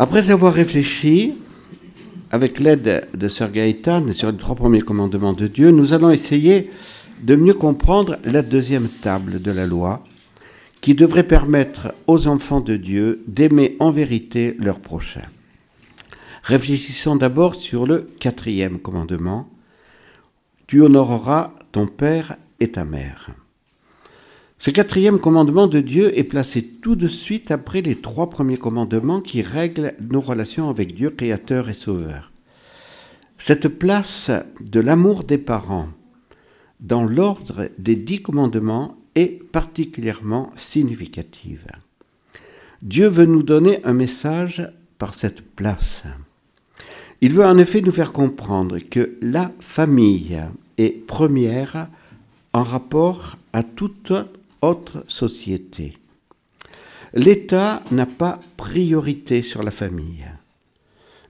Après avoir réfléchi, avec l'aide de Sir Gaëtan sur les trois premiers commandements de Dieu, nous allons essayer de mieux comprendre la deuxième table de la loi, qui devrait permettre aux enfants de Dieu d'aimer en vérité leur prochain. Réfléchissons d'abord sur le quatrième commandement. Tu honoreras ton père et ta mère. Ce quatrième commandement de Dieu est placé tout de suite après les trois premiers commandements qui règlent nos relations avec Dieu, Créateur et Sauveur. Cette place de l'amour des parents dans l'ordre des dix commandements est particulièrement significative. Dieu veut nous donner un message par cette place. Il veut en effet nous faire comprendre que la famille est première en rapport à toute autre société. L'État n'a pas priorité sur la famille,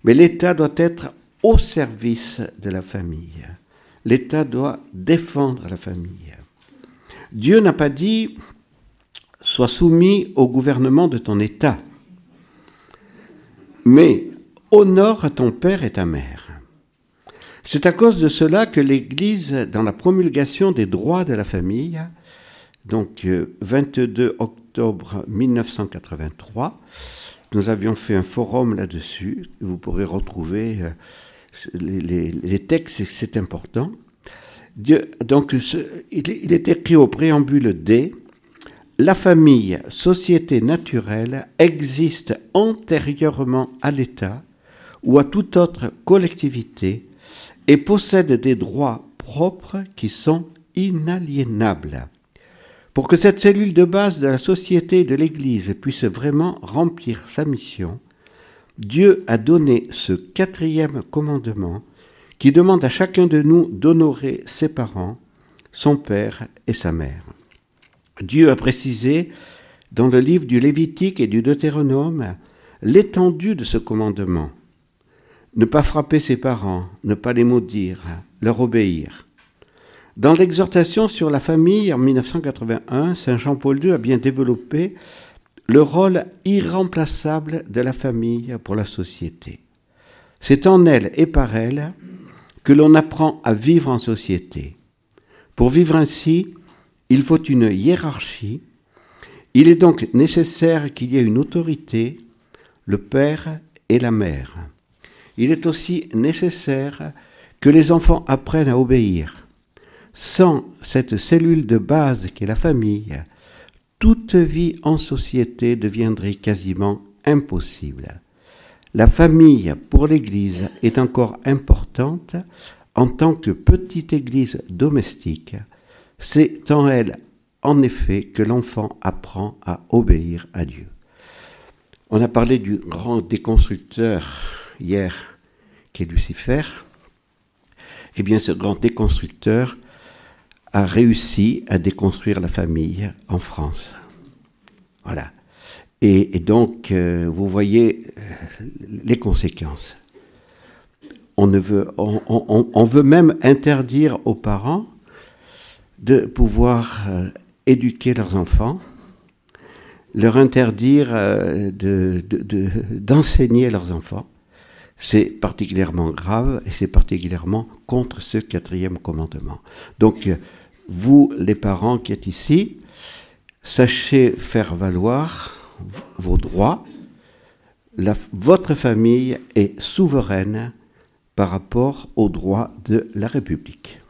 mais l'État doit être au service de la famille. L'État doit défendre la famille. Dieu n'a pas dit sois soumis au gouvernement de ton État, mais honore ton père et ta mère. C'est à cause de cela que l'Église, dans la promulgation des droits de la famille, donc 22 euh, octobre 1983, nous avions fait un forum là-dessus. Vous pourrez retrouver euh, les, textes, c'est important. donc, il est écrit au préambule D La famille, société naturelle, existe antérieurement à l'État ou à toute autre collectivité et possède des droits propres qui sont inaliénables. Pour que cette cellule de base de la société et de l'Église puisse vraiment remplir sa mission, Dieu a donné ce quatrième commandement qui demande à chacun de nous d'honorer ses parents, son père et sa mère. Dieu a précisé dans le livre du Lévitique et du Deutéronome l'étendue de ce commandement. Ne pas frapper ses parents, ne pas les maudire, leur obéir. Dans l'exhortation sur la famille en 1981, Saint Jean-Paul II a bien développé le rôle irremplaçable de la famille pour la société. C'est en elle et par elle que l'on apprend à vivre en société. Pour vivre ainsi, il faut une hiérarchie. Il est donc nécessaire qu'il y ait une autorité, le père et la mère. Il est aussi nécessaire que les enfants apprennent à obéir. Sans cette cellule de base qu'est la famille, toute vie en société deviendrait quasiment impossible. La famille pour l'Église est encore importante en tant que petite Église domestique. C'est en elle, en effet, que l'enfant apprend à obéir à Dieu. On a parlé du grand déconstructeur hier, qui est Lucifer. Eh bien, ce grand déconstructeur a réussi à déconstruire la famille en France. Voilà. Et, donc, euh, vous voyez euh, les conséquences. On, ne veut, on, veut même interdire aux parents de pouvoir euh, éduquer leurs enfants, leur interdire d'enseigner de, leurs enfants. C'est particulièrement grave et c'est particulièrement contre ce quatrième commandement. Donc, vous, les parents qui êtes ici, sachez faire valoir vos droits. votre famille est souveraine par rapport aux droits de la République.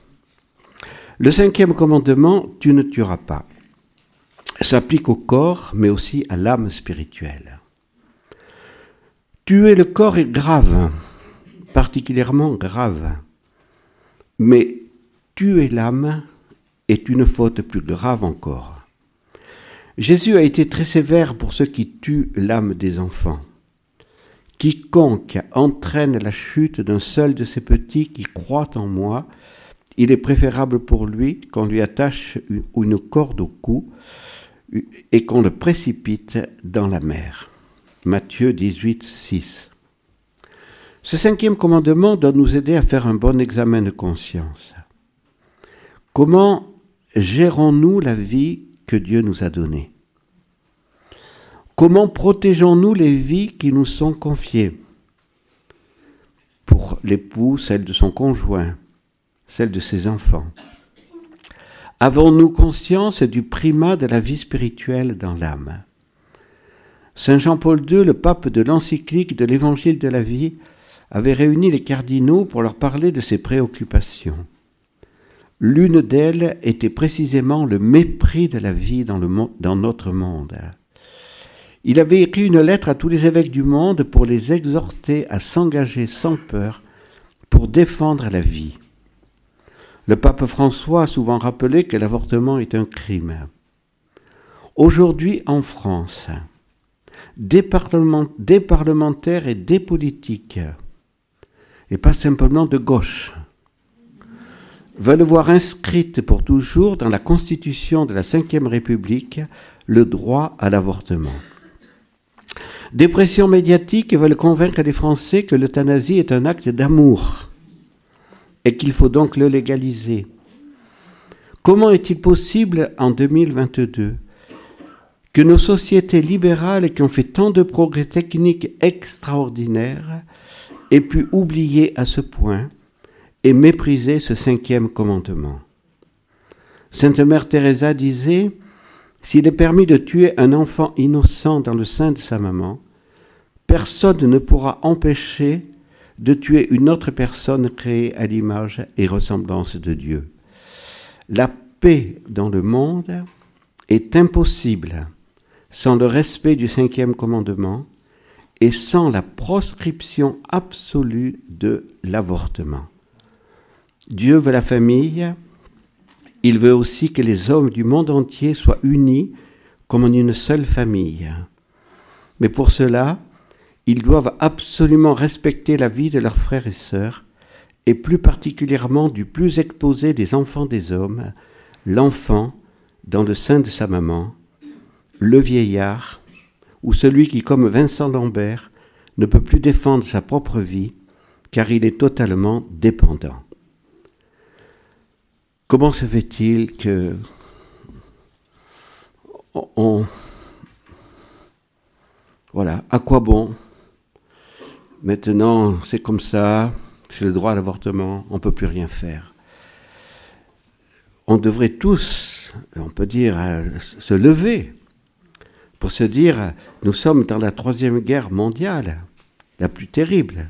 Le cinquième commandement, tu ne tueras pas, s'applique au corps, mais aussi à l'âme spirituelle. Tuer le corps est grave, particulièrement grave, mais tuer l'âme est une faute plus grave encore. Jésus a été très sévère pour ceux qui tuent l'âme des enfants. Quiconque entraîne la chute d'un seul de ces petits qui croient en moi, il est préférable pour lui qu'on lui attache une corde au cou et qu'on le précipite dans la mer. Matthieu 18, 6. Ce cinquième commandement doit nous aider à faire un bon examen de conscience. Comment gérons-nous la vie que Dieu nous a donnée? Comment protégeons-nous les vies qui nous sont confiées? Pour l'époux, celle de son conjoint, celle de ses enfants. Avons-nous conscience du primat de la vie spirituelle dans l'âme? Saint Jean-Paul II, le pape de l'encyclique de l'Évangile de la vie, avait réuni les cardinaux pour leur parler de ses préoccupations. L'une d'elles était précisément le mépris de la vie dans, notre monde. Il avait écrit une lettre à tous les évêques du monde pour les exhorter à s'engager sans peur pour défendre la vie. Le pape François a souvent rappelé que l'avortement est un crime. Aujourd'hui en France, des parlementaires et des politiques, et pas simplement de gauche, veulent voir inscrite pour toujours dans la Constitution de la Ve République le droit à l'avortement. Des pressions médiatiques veulent convaincre les Français que l'euthanasie est un acte d'amour et qu'il faut donc le légaliser. Comment est-il possible en 2022 que nos sociétés libérales qui ont fait tant de progrès techniques extraordinaires aient pu oublier à ce point et mépriser ce cinquième commandement Sainte Mère Teresa disait s'il est permis de tuer un enfant innocent dans le sein de sa maman, personne ne pourra empêcher de tuer une autre personne créée à l'image et ressemblance de Dieu. La paix dans le monde est impossible sans le respect du cinquième commandement et sans la proscription absolue de l'avortement. Dieu veut la famille, il veut aussi que les hommes du monde entier soient unis comme en une seule famille. Mais pour cela, ils doivent absolument respecter la vie de leurs frères et sœurs, et plus particulièrement du plus exposé des enfants des hommes, l'enfant dans le sein de sa maman, le vieillard, ou celui qui, comme Vincent Lambert, ne peut plus défendre sa propre vie, car il est totalement dépendant. Comment se fait-il que on, voilà, à quoi bon? Maintenant, c'est comme ça, c'est le droit à l'avortement, on ne peut plus rien faire. On devrait tous, on peut dire, euh, se lever pour se dire, nous sommes dans la troisième guerre mondiale, la plus terrible.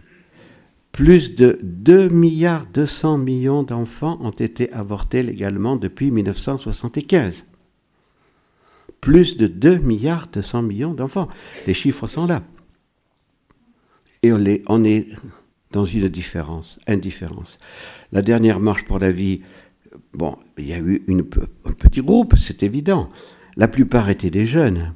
Plus de 2 milliards 200 millions d'enfants ont été avortés légalement depuis 1975. Plus de 2 milliards 200 millions d'enfants. Les chiffres sont là. Et on, est dans une différence, indifférence. La dernière marche pour la vie, bon, il y a eu un petit groupe, c'est évident. La plupart étaient des jeunes.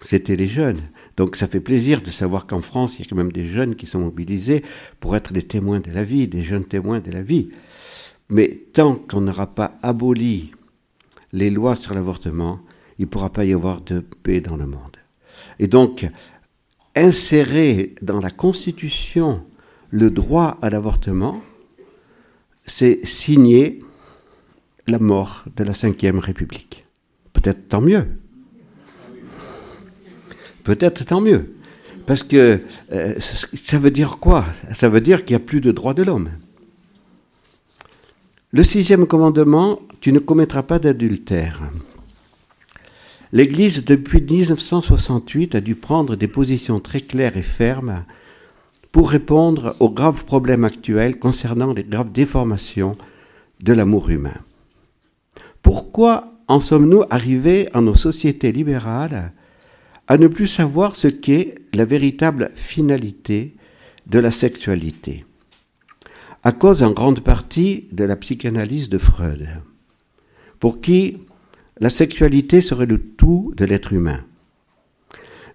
C'était les jeunes. Donc ça fait plaisir de savoir qu'en France, il y a quand même des jeunes qui sont mobilisés pour être des témoins de la vie, des jeunes témoins de la vie. Mais tant qu'on n'aura pas aboli les lois sur l'avortement, il ne pourra pas y avoir de paix dans le monde. Et donc, insérer dans la Constitution le droit à l'avortement, c'est signer la mort de la Ve République. Peut-être tant mieux peut-être tant mieux. Parce que euh, ça veut dire quoi? Ça veut dire qu'il n'y a plus de droits de l'homme. Le sixième commandement, tu ne commettras pas d'adultère. L'Église, depuis 1968, a dû prendre des positions très claires et fermes pour répondre aux graves problèmes actuels concernant les graves déformations de l'amour humain. Pourquoi en sommes-nous arrivés en nos sociétés libérales à ne plus savoir ce qu'est la véritable finalité de la sexualité, à cause en grande partie de la psychanalyse de Freud, pour qui la sexualité serait le tout de l'être humain.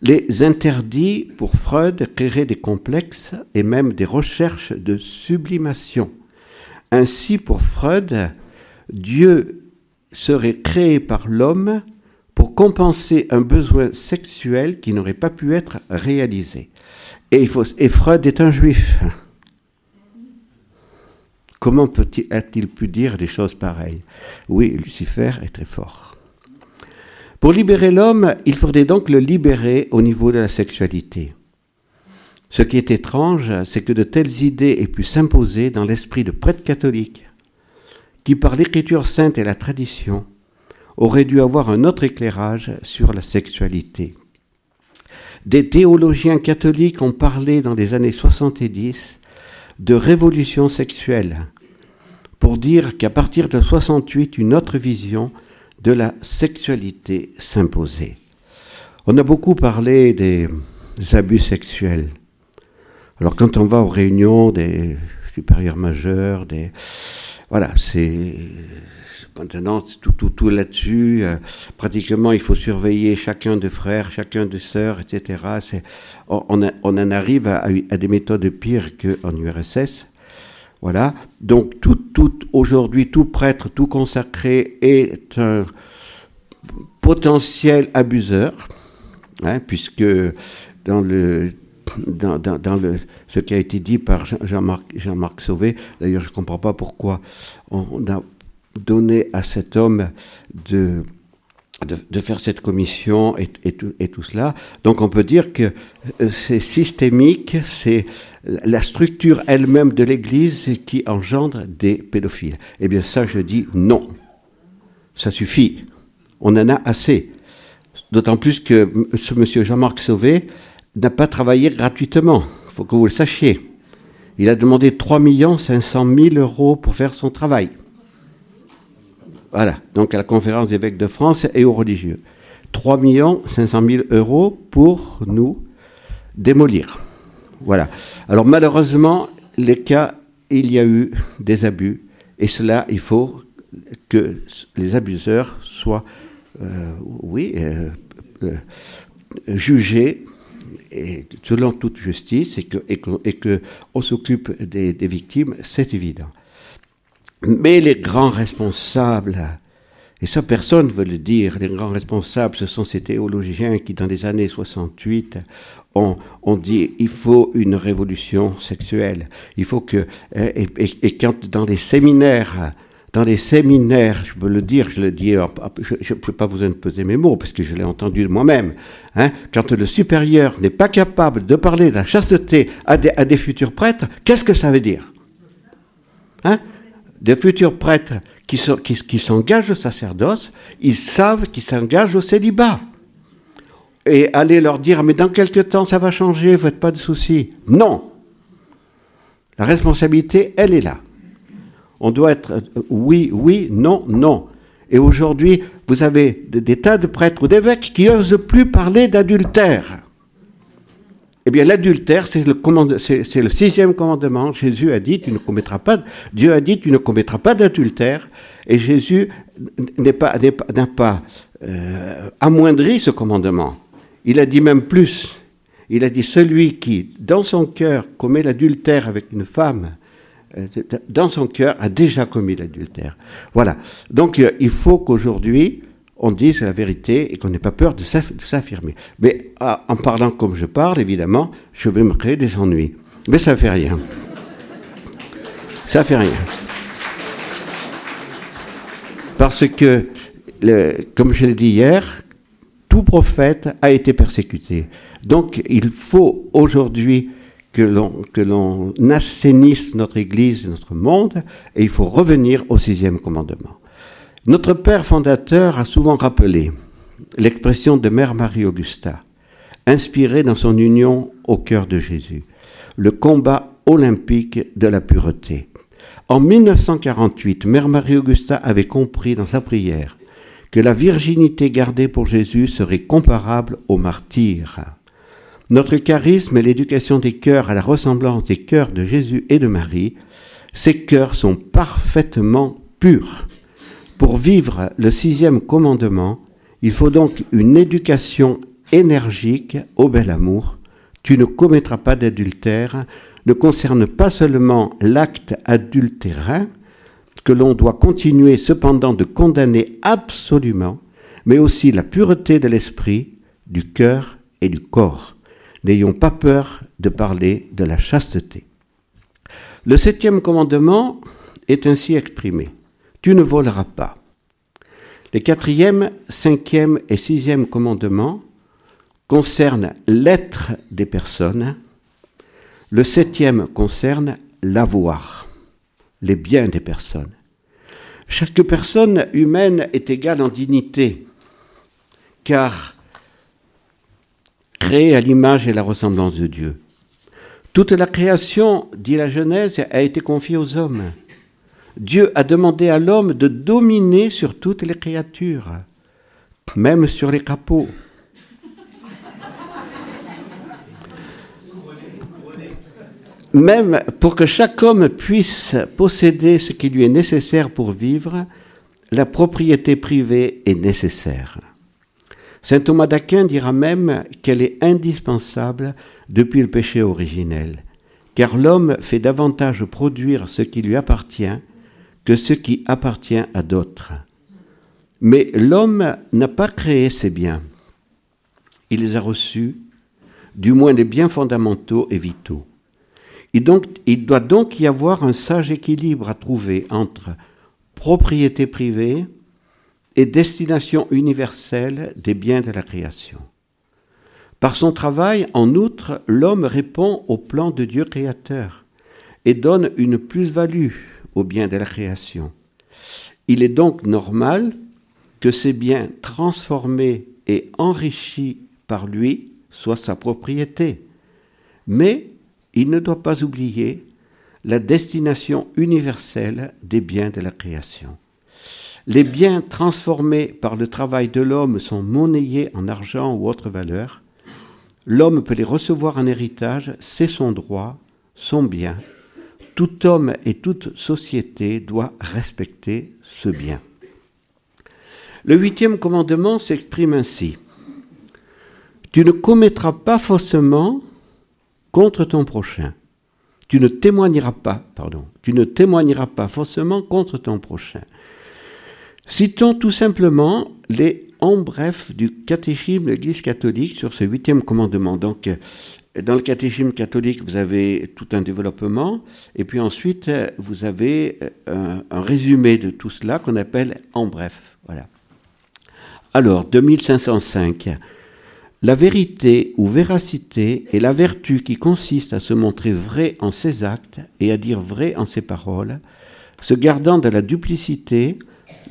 Les interdits pour Freud créeraient des complexes et même des recherches de sublimation. Ainsi, pour Freud, Dieu serait créé par l'homme pour compenser un besoin sexuel qui n'aurait pas pu être réalisé. Et, Freud est un juif. Comment a-t-il pu dire des choses pareilles? Oui, Lucifer est très fort. Pour libérer l'homme, il faudrait donc le libérer au niveau de la sexualité. Ce qui est étrange, c'est que de telles idées aient pu s'imposer dans l'esprit de prêtres catholiques, qui par l'écriture sainte et la tradition auraient dû avoir un autre éclairage sur la sexualité. Des théologiens catholiques ont parlé dans les années 70 de révolution sexuelle, pour dire qu'à partir de 68, une autre vision de la sexualité s'imposait. On a beaucoup parlé des abus sexuels. Alors quand on va aux réunions des supérieurs majeurs, des voilà, c'est maintenant tout, tout, tout là-dessus. Euh, pratiquement, il faut surveiller chacun de frères, chacun de sœurs, etc. On, en arrive à, des méthodes pires qu'en URSS. Voilà. Donc tout, tout aujourd'hui, tout prêtre, tout consacré est un potentiel abuseur, hein, puisque dans le dans, dans le, ce qui a été dit par Jean-Marc Jean Sauvé, d'ailleurs je ne comprends pas pourquoi on a donné à cet homme de, faire cette commission et, et, tout, et, tout, cela. Donc on peut dire que euh, c'est systémique, c'est la structure elle-même de l'Église qui engendre des pédophiles. Eh bien ça je dis non, ça suffit, on en a assez. D'autant plus que ce monsieur Jean-Marc Sauvé, n'a pas travaillé gratuitement. Il faut que vous le sachiez. Il a demandé 3 500 000 euros pour faire son travail. Voilà, donc à la conférence des évêques de France et aux religieux. 3 500 000 euros pour nous démolir. Voilà. Alors malheureusement, les cas, il y a eu des abus. Et cela, il faut que les abuseurs soient, euh, oui, euh, euh, jugés selon toute justice et que, s'occupe des, victimes, c'est évident. Mais les grands responsables, et ça personne ne veut le dire, les grands responsables, ce sont ces théologiens qui, dans les années 68, ont, ont dit il faut une révolution sexuelle, il faut que, et, et, quand dans les séminaires, dans les séminaires, je peux le dire, je le dis, je ne peux pas vous peser mes mots parce que je l'ai entendu moi-même, hein, quand le supérieur n'est pas capable de parler de la chasteté à des, à des futurs prêtres, qu'est-ce que ça veut dire? Hein? Des futurs prêtres qui, s'engagent au sacerdoce, ils savent qu'ils s'engagent au célibat. Et aller leur dire, mais dans quelques temps ça va changer, faites pas de soucis. Non. La responsabilité, elle est là. On doit être euh, oui, oui, non, non. Et aujourd'hui, vous avez des, tas de prêtres ou d'évêques qui n'osent plus parler d'adultère. Eh bien, l'adultère, c'est le, sixième commandement. Jésus a dit, tu ne commettras pas, Dieu a dit, tu ne commettras pas d'adultère. Et Jésus pas, n'a pas euh, amoindri ce commandement. Il a dit même plus. Il a dit, celui qui, dans son cœur, commet l'adultère avec une femme, euh, dans son cœur, a déjà commis l'adultère. Voilà. Donc, euh, il faut qu'aujourd'hui, on dise la vérité et qu'on n'ait pas peur de s'affirmer. Mais ah, en parlant comme je parle, évidemment, je vais me créer des ennuis. Mais ça ne fait rien. Ça ne fait rien. Parce que, comme je l'ai dit hier, tout prophète a été persécuté. Donc, il faut aujourd'hui que l'on assainisse notre Église, notre monde, et il faut revenir au sixième commandement. Notre Père fondateur a souvent rappelé l'expression de Mère Marie-Augusta, inspirée dans son union au cœur de Jésus, le combat olympique de la pureté. En 1948, Mère Marie-Augusta avait compris dans sa prière que la virginité gardée pour Jésus serait comparable au martyr. Notre charisme est l'éducation des cœurs à la ressemblance des cœurs de Jésus et de Marie. Ces cœurs sont parfaitement purs. Pour vivre le sixième commandement, il faut donc une éducation énergique au bel amour. Tu ne commettras pas d'adultère ne concerne pas seulement l'acte adultérin, que l'on doit continuer cependant de condamner absolument, mais aussi la pureté de l'esprit, du cœur et du corps. N'ayons pas peur de parler de la chasteté. Le septième commandement est ainsi exprimé. Tu ne voleras pas. Les quatrième, cinquième et sixième commandements concernent l'être des personnes. Le septième concerne l'avoir, les biens des personnes. Chaque personne humaine est égale en dignité, car créée à l'image et la ressemblance de Dieu. Toute la création, dit la Genèse, a été confiée aux hommes. Dieu a demandé à l'homme de dominer sur toutes les créatures, même sur les crapauds. Même pour que chaque homme puisse posséder ce qui lui est nécessaire pour vivre, la propriété privée est nécessaire. Saint Thomas d'Aquin dira même qu'elle est indispensable depuis le péché originel, car l'homme fait davantage produire ce qui lui appartient que ce qui appartient à d'autres. Mais l'homme n'a pas créé ces biens. Il les a reçus, du moins des biens fondamentaux et vitaux. Et donc, il doit donc y avoir un sage équilibre à trouver entre propriété privée et destination universelle des biens de la création. Par son travail, en outre, l'homme répond au plan de Dieu créateur et donne une plus-value aux biens de la création. Il est donc normal que ces biens transformés et enrichis par lui soient sa propriété. Mais il ne doit pas oublier la destination universelle des biens de la création. Les biens transformés par le travail de l'homme sont monnayés en argent ou autre valeur. L'homme peut les recevoir en héritage, c'est son droit, son bien. Tout homme et toute société doit respecter ce bien. Le huitième commandement s'exprime ainsi. Tu ne commettras pas faussement contre ton prochain. Tu ne témoigneras pas, pardon, tu ne témoigneras pas faussement contre ton prochain. Citons tout simplement les en bref du catéchisme de l'Église catholique sur ce huitième commandement. Donc, dans le catéchisme catholique, vous avez tout un développement, et puis ensuite, vous avez un, un résumé de tout cela qu'on appelle en bref. Voilà. Alors, 2505. La vérité ou véracité est la vertu qui consiste à se montrer vrai en ses actes et à dire vrai en ses paroles, se gardant de la duplicité,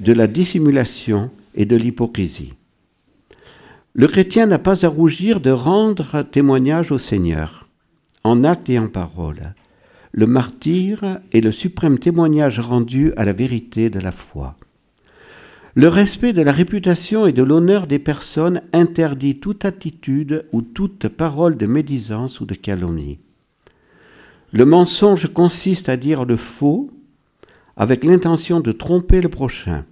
de la dissimulation et de l'hypocrisie. Le chrétien n'a pas à rougir de rendre témoignage au Seigneur, en actes et en parole. Le martyr est le suprême témoignage rendu à la vérité de la foi. Le respect de la réputation et de l'honneur des personnes interdit toute attitude ou toute parole de médisance ou de calomnie. Le mensonge consiste à dire le faux avec l'intention de tromper le prochain.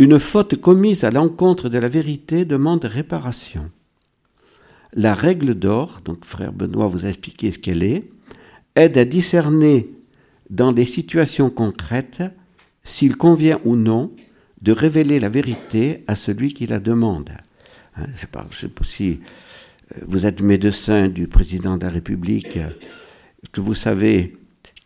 Une faute commise à l'encontre de la vérité demande réparation. La règle d'or, donc frère Benoît vous a expliqué ce qu'elle est, aide à discerner dans des situations concrètes s'il convient ou non de révéler la vérité à celui qui la demande. Hein, sais pas si euh, vous êtes médecin du président de la République, euh, que vous savez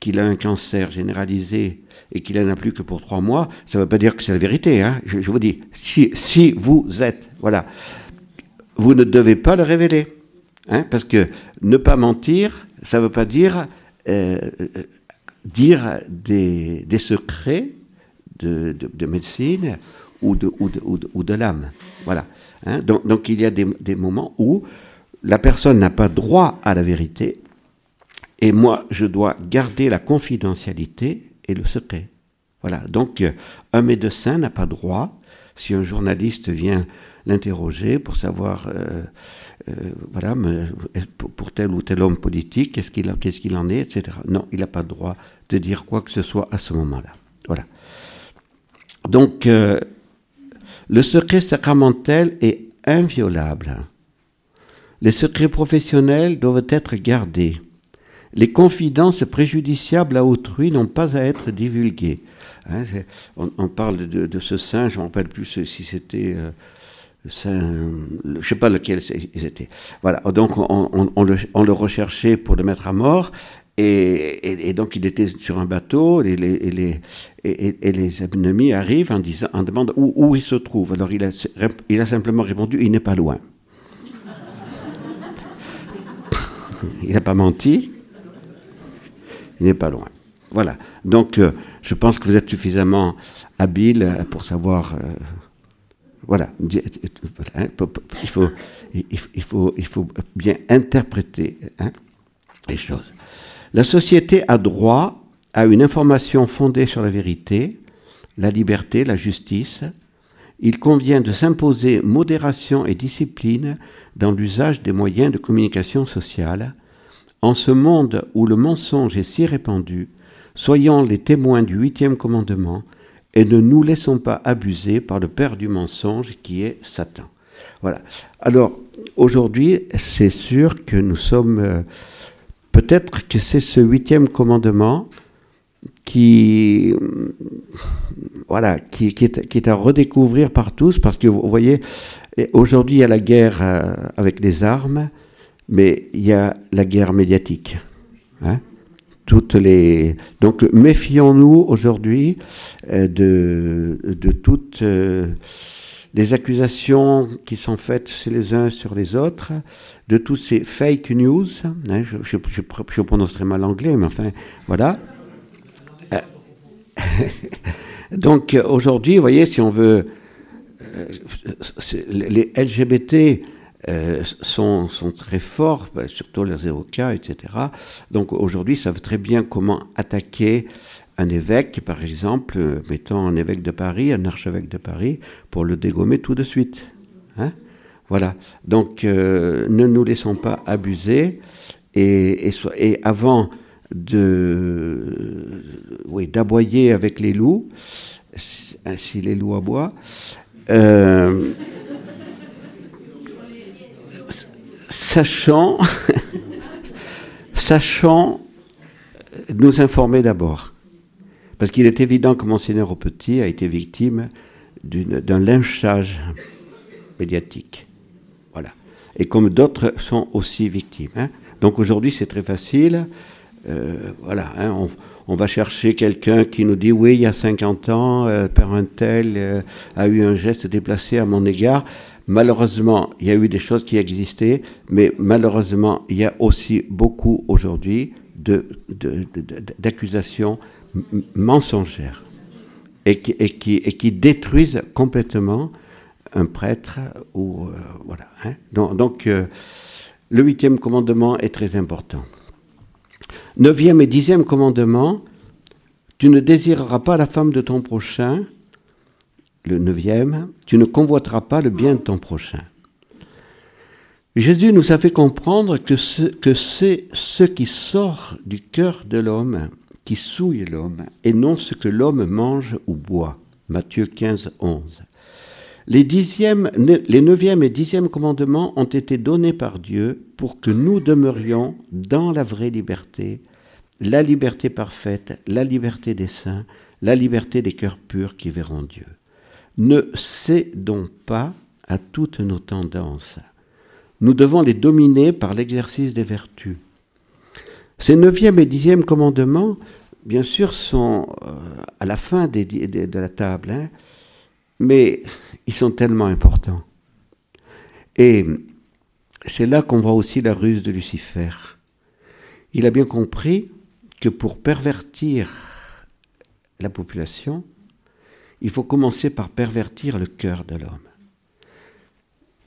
qu'il a un cancer généralisé et qu'il n'en a plus que pour trois mois, ça ne veut pas dire que c'est la vérité. Hein. Je, vous dis, si, vous êtes, voilà, vous ne devez pas le révéler. Hein, parce que ne pas mentir, ça ne veut pas dire euh, dire des, secrets de, médecine ou de, l'âme. Voilà. Hein. donc, il y a des moments où la personne n'a pas droit à la vérité, et moi, je dois garder la confidentialité et le secret. Voilà. Donc, euh, un médecin n'a pas droit, si un journaliste vient l'interroger pour savoir, euh, euh, voilà, pour tel ou tel homme politique, qu'est-ce qu'il en est, etc. Non, il n'a pas droit de dire quoi que ce soit à ce moment-là. Voilà. Donc, le secret sacramentel est inviolable. Les secrets professionnels doivent être gardés. Les confidences préjudiciables à autrui n'ont pas à être divulguées. Hein, on, parle de, ce saint, je ne me rappelle plus si c'était euh, je ne sais pas lequel c'était. Voilà, donc on, le, recherchait pour le mettre à mort, Et, donc il était sur un bateau et les, les ennemis arrivent en, disant, en demandant où, il se trouve. Alors il a simplement répondu, il n'est pas loin. il n'a pas menti, n'est pas loin. Voilà. Donc euh, je pense que vous êtes suffisamment habile pour savoir... Euh, voilà. Hein, il, faut, il, faut, il faut bien interpréter hein, les choses. La société a droit à une information fondée sur la vérité, la liberté, la justice. Il convient de s'imposer modération et discipline dans l'usage des moyens de communication sociale. En ce monde où le mensonge est si répandu, soyons les témoins du huitième commandement et ne nous laissons pas abuser par le père du mensonge qui est Satan. Voilà. Alors, aujourd'hui, c'est sûr que nous sommes euh, Peut-être que c'est ce huitième commandement qui, voilà, qui, est, à redécouvrir par tous, parce que vous voyez, aujourd'hui il y a la guerre euh, avec les armes, mais il y a la guerre médiatique. Hein. toutes les... Donc méfions-nous aujourd'hui euh, de, de toutes euh, les accusations qui sont faites les uns sur les autres, de tous ces fake news, hein, je, prononcerai mal l'anglais, mais enfin, voilà. Euh, donc aujourd'hui, vous voyez, si on veut, les LGBT euh, sont, sont, très forts, bah, surtout les avocats, etc. Donc aujourd'hui, savent très bien comment attaquer un évêque, par exemple, mettons un évêque de Paris, un archevêque de Paris, pour le dégommer tout de suite. Hein voilà. Donc, euh, ne nous laissons pas abuser. Et, et, avant de, oui, d'aboyer avec les loups, ainsi les loups aboient, euh, sachant, sachant nous informer d'abord. Parce qu'il est évident que Monseigneur au Petit a été victime d'un lynchage médiatique et comme d'autres sont aussi victimes. Hein. Donc aujourd'hui, c'est très facile. Euh, voilà, hein, on, va chercher quelqu'un qui nous dit oui, il y a 50 ans, euh, Père un tel euh, a eu un geste déplacé à mon égard. Malheureusement, il y a eu des choses qui existaient, mais malheureusement, il y a aussi beaucoup aujourd'hui d'accusations mensongères et qui détruisent complètement un prêtre ou euh, voilà. Hein. Donc, euh, le huitième commandement est très important. Neuvième et dixième commandement, tu ne désireras pas la femme de ton prochain. Le neuvième, tu ne convoiteras pas le bien de ton prochain. Jésus nous a fait comprendre que, c'est ce qui sort du cœur de l'homme qui souille l'homme, et non ce que l'homme mange ou boit. Matthieu 15, 11. Les, les neuvième et dixième commandements ont été donnés par Dieu pour que nous demeurions dans la vraie liberté, la liberté parfaite, la liberté des saints, la liberté des cœurs purs qui verront Dieu. Ne cédons pas à toutes nos tendances. Nous devons les dominer par l'exercice des vertus. Ces neuvième et dixième commandements, bien sûr, sont euh, à la fin de la table. Hein, mais ils sont tellement importants. Et c'est là qu'on voit aussi la ruse de Lucifer. Il a bien compris que pour pervertir la population, il faut commencer par pervertir le cœur de l'homme.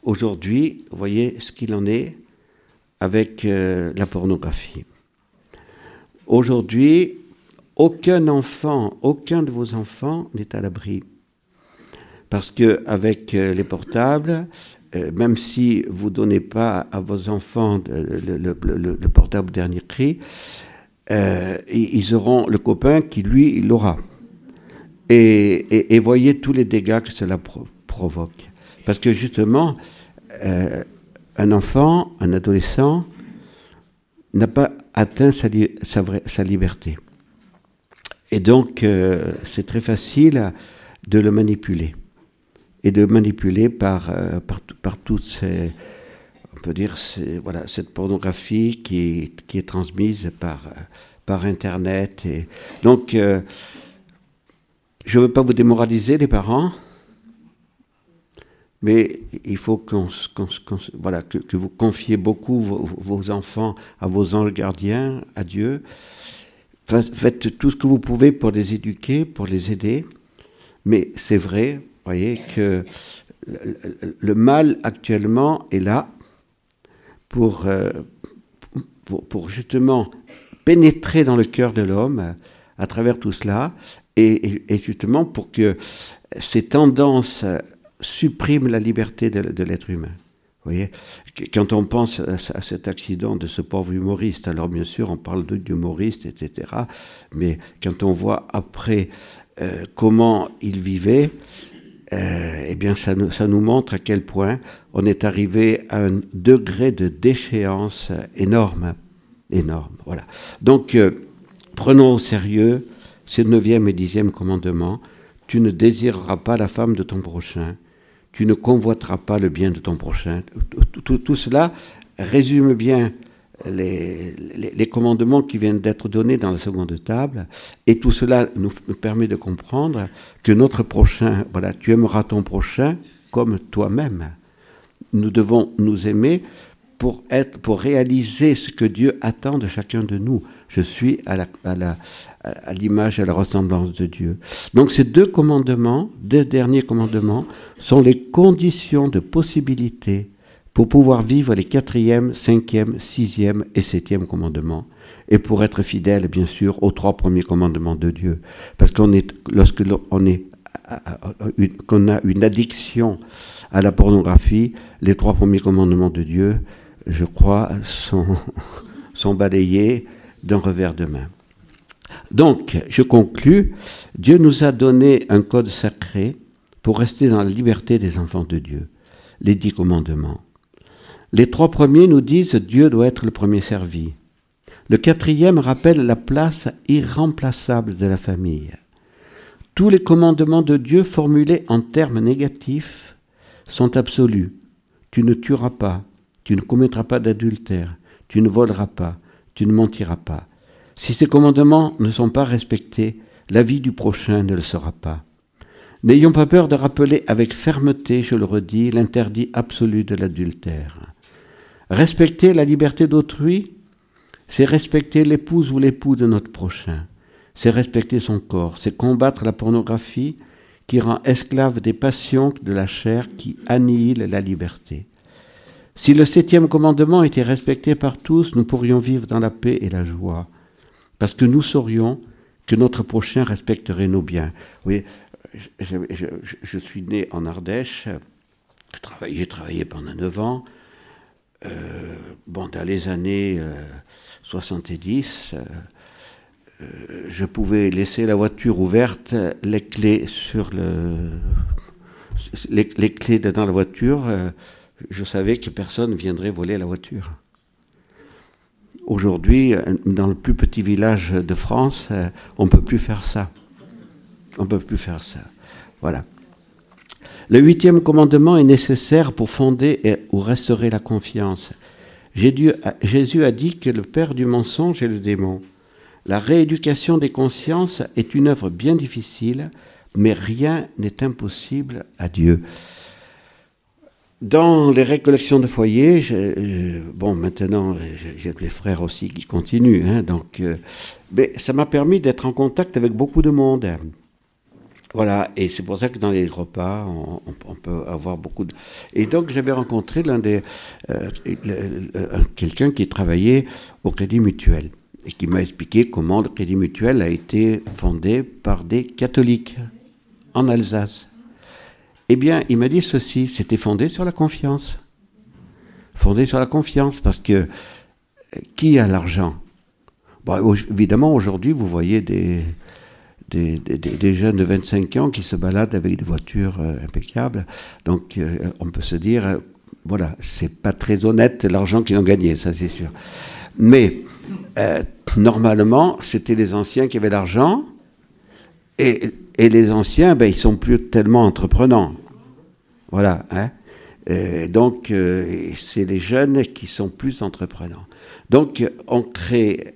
Aujourd'hui, voyez ce qu'il en est avec euh, la pornographie. Aujourd'hui, aucun enfant, aucun de vos enfants n'est à l'abri parce qu'avec euh, les portables, euh, même si vous ne donnez pas à vos enfants le, portable dernier cri, ils auront le copain qui, lui, l'aura. Et, voyez tous les dégâts que cela provoque. Parce que justement, un enfant, un adolescent, n'a pas atteint sa, sa, liberté. Et donc, c'est très facile de le manipuler et de manipuler par, euh, par, par, toutes ces, on peut dire, voilà, cette pornographie qui qui est transmise par, par Internet. Et, donc, euh, je ne veux pas vous démoraliser, les parents, mais il faut que, vous confiez beaucoup vos, enfants à vos anges gardiens, à Dieu. Faites tout ce que vous pouvez pour les éduquer, pour les aider. Mais c'est vrai, voyez, que le mal actuellement est là pour, euh, pour, justement pénétrer dans le cœur de l'homme à travers tout cela et, justement pour que ces tendances suppriment la liberté de, l'être humain. Vous voyez, quand on pense à, cet accident de ce pauvre humoriste, alors bien sûr on parle d'humoriste, etc. Mais quand on voit après euh, comment il vivait, euh, eh bien, ça nous, montre à quel point on est arrivé à un degré de déchéance énorme, énorme. Voilà. Donc, euh, prenons au sérieux ces neuvième et dixième commandements. Tu ne désireras pas la femme de ton prochain. Tu ne convoiteras pas le bien de ton prochain. tout cela résume bien les, commandements qui viennent d'être donnés dans la seconde table. Et tout cela nous, permet de comprendre que notre prochain, voilà, tu aimeras ton prochain comme toi-même. Nous devons nous aimer pour, être, pour réaliser ce que Dieu attend de chacun de nous. Je suis à, la, l'image et à la ressemblance de Dieu. Donc ces deux commandements, deux derniers commandements, sont les conditions de possibilité pour pouvoir vivre les quatrième, cinquième, sixième et septième commandements, et pour être fidèle, bien sûr, aux trois premiers commandements de Dieu. Parce qu'on est, a une addiction à la pornographie, les trois premiers commandements de Dieu, je crois, sont balayés d'un revers de main. Donc, je conclus, Dieu nous a donné un code sacré pour rester dans la liberté des enfants de Dieu, les dix commandements. Les trois premiers nous disent Dieu doit être le premier servi. Le quatrième rappelle la place irremplaçable de la famille. Tous les commandements de Dieu formulés en termes négatifs sont absolus. Tu ne tueras pas, tu ne commettras pas d'adultère, tu ne voleras pas, tu ne mentiras pas. Si ces commandements ne sont pas respectés, la vie du prochain ne le sera pas. N'ayons pas peur de rappeler avec fermeté, je le redis, l'interdit absolu de l'adultère. Respecter la liberté d'autrui, c'est respecter l'épouse ou l'époux de notre prochain. C'est respecter son corps, c'est combattre la pornographie qui rend esclave des passions de la chair qui annihilent la liberté. Si le septième commandement était respecté par tous, nous pourrions vivre dans la paix et la joie, parce que nous saurions que notre prochain respecterait nos biens. Je, suis né en Ardèche, j'ai travaillé pendant neuf ans, euh, bon, dans les années 70, euh, euh, je pouvais laisser la voiture ouverte, les clés sur le, les, clés dans la voiture. je savais que personne viendrait voler la voiture. Aujourd'hui, dans le plus petit village de France, on ne peut plus faire ça. On ne peut plus faire ça. Voilà. Le huitième commandement est nécessaire pour fonder ou restaurer la confiance. Jésus a dit que le père du mensonge est le démon. La rééducation des consciences est une œuvre bien difficile, mais rien n'est impossible à Dieu. Dans les récollections de foyer, bon, maintenant, j'ai mes frères aussi qui continuent, hein, donc, euh, mais ça m'a permis d'être en contact avec beaucoup de monde. Voilà, et c'est pour ça que dans les repas, on, peut avoir beaucoup de... Et donc j'avais rencontré l'un des... Euh, quelqu'un qui travaillait au Crédit Mutuel et qui m'a expliqué comment le Crédit Mutuel a été fondé par des catholiques en Alsace. Eh bien, il m'a dit ceci, c'était fondé sur la confiance. Fondé sur la confiance, parce que euh, qui a l'argent? Bon, Évidemment, aujourd'hui, vous voyez des jeunes de 25 ans qui se baladent avec des voitures euh, impeccables. Donc euh, on peut se dire, voilà, c'est pas très honnête l'argent qu'ils ont gagné, ça c'est sûr. Mais normalement, c'était les anciens qui avaient l'argent, et, les anciens, ben, ils sont plus tellement entreprenants. Voilà. Hein. donc, c'est les jeunes qui sont plus entreprenants. Donc, on crée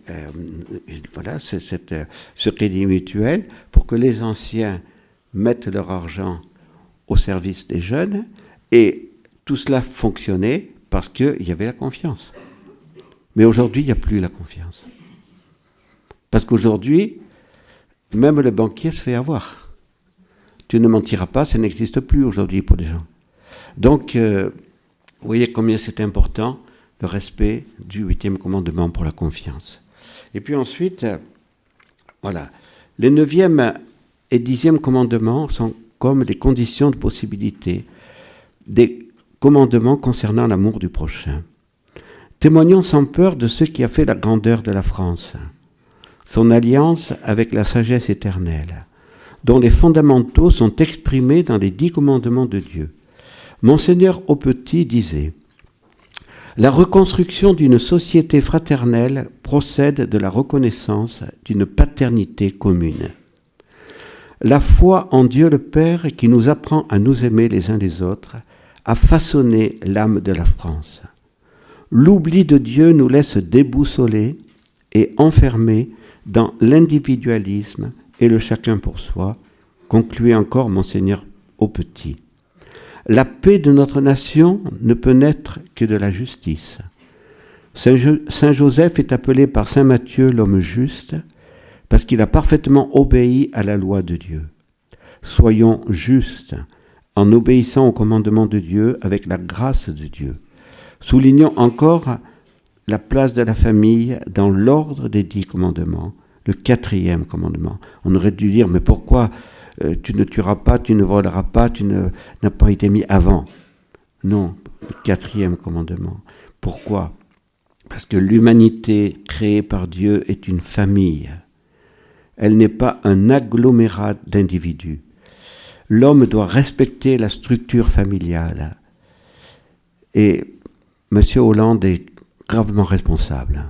voilà, cette, ce crédit mutuel pour que les anciens mettent leur argent au service des jeunes et tout cela fonctionnait parce qu'il y avait la confiance. Mais aujourd'hui, il n'y a plus la confiance. Parce qu'aujourd'hui, même le banquier se fait avoir. Tu ne mentiras pas, ça n'existe plus aujourd'hui pour les gens. Donc, euh, vous voyez combien c'est important le respect du huitième commandement pour la confiance. Et puis ensuite, euh, voilà, les neuvième et dixième commandements sont comme des conditions de possibilité des commandements concernant l'amour du prochain. Témoignons sans peur de ce qui a fait la grandeur de la France, son alliance avec la sagesse éternelle, dont les fondamentaux sont exprimés dans les dix commandements de Dieu. Monseigneur Aupetit disait La reconstruction d'une société fraternelle procède de la reconnaissance d'une paternité commune. La foi en Dieu le Père qui nous apprend à nous aimer les uns les autres a façonné l'âme de la France. L'oubli de Dieu nous laisse déboussolés et enfermés dans l'individualisme et le chacun pour soi, concluait encore monseigneur au petit. La paix de notre nation ne peut naître que de la justice. Saint Joseph est appelé par Saint Matthieu l'homme juste, parce qu'il a parfaitement obéi à la loi de Dieu. Soyons justes en obéissant au commandement de Dieu avec la grâce de Dieu. Soulignons encore la place de la famille dans l'ordre des dix commandements, le quatrième commandement. On aurait dû dire, mais pourquoi euh, tu ne tueras pas, tu ne voleras pas, tu n'as pas été mis avant? Non, le quatrième commandement. Pourquoi? Parce que l'humanité créée par Dieu est une famille elle n'est pas un agglomérat d'individus. L'homme doit respecter la structure familiale. Et M. Hollande est gravement responsable.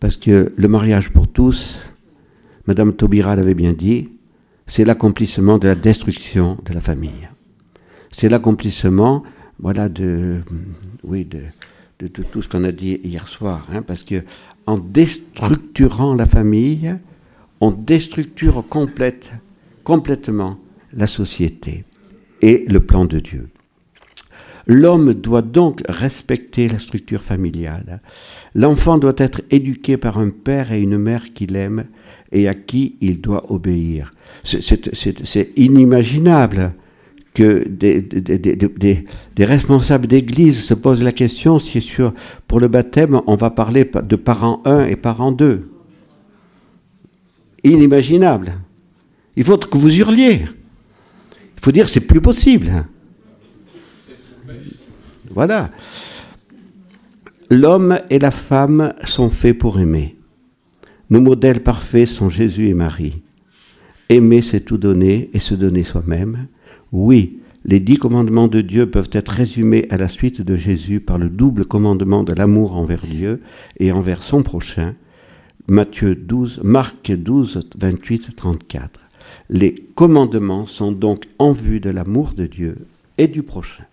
Parce que le mariage pour tous, Mme Taubira l'avait bien dit, c'est l'accomplissement de la destruction de la famille. C'est l'accomplissement, voilà, de, tout ce qu'on a dit hier soir, hein, parce que en déstructurant la famille, on déstructure complète, complètement la société et le plan de Dieu. L'homme doit donc respecter la structure familiale. L'enfant doit être éduqué par un père et une mère qu'il aime et à qui il doit obéir. C'est inimaginable que des, responsables d'église se posent la question si pour le baptême on va parler de parents 1 et parents 2 inimaginable. Il faut que vous hurliez. Il faut dire c'est plus possible. Voilà. L'homme et la femme sont faits pour aimer. Nos modèles parfaits sont Jésus et Marie. Aimer, c'est tout donner et se donner soi-même. Oui, les dix commandements de Dieu peuvent être résumés à la suite de Jésus par le double commandement de l'amour envers Dieu et envers son prochain, Matthieu 12, Marc 12, 28, 34. Les commandements sont donc en vue de l'amour de Dieu et du prochain.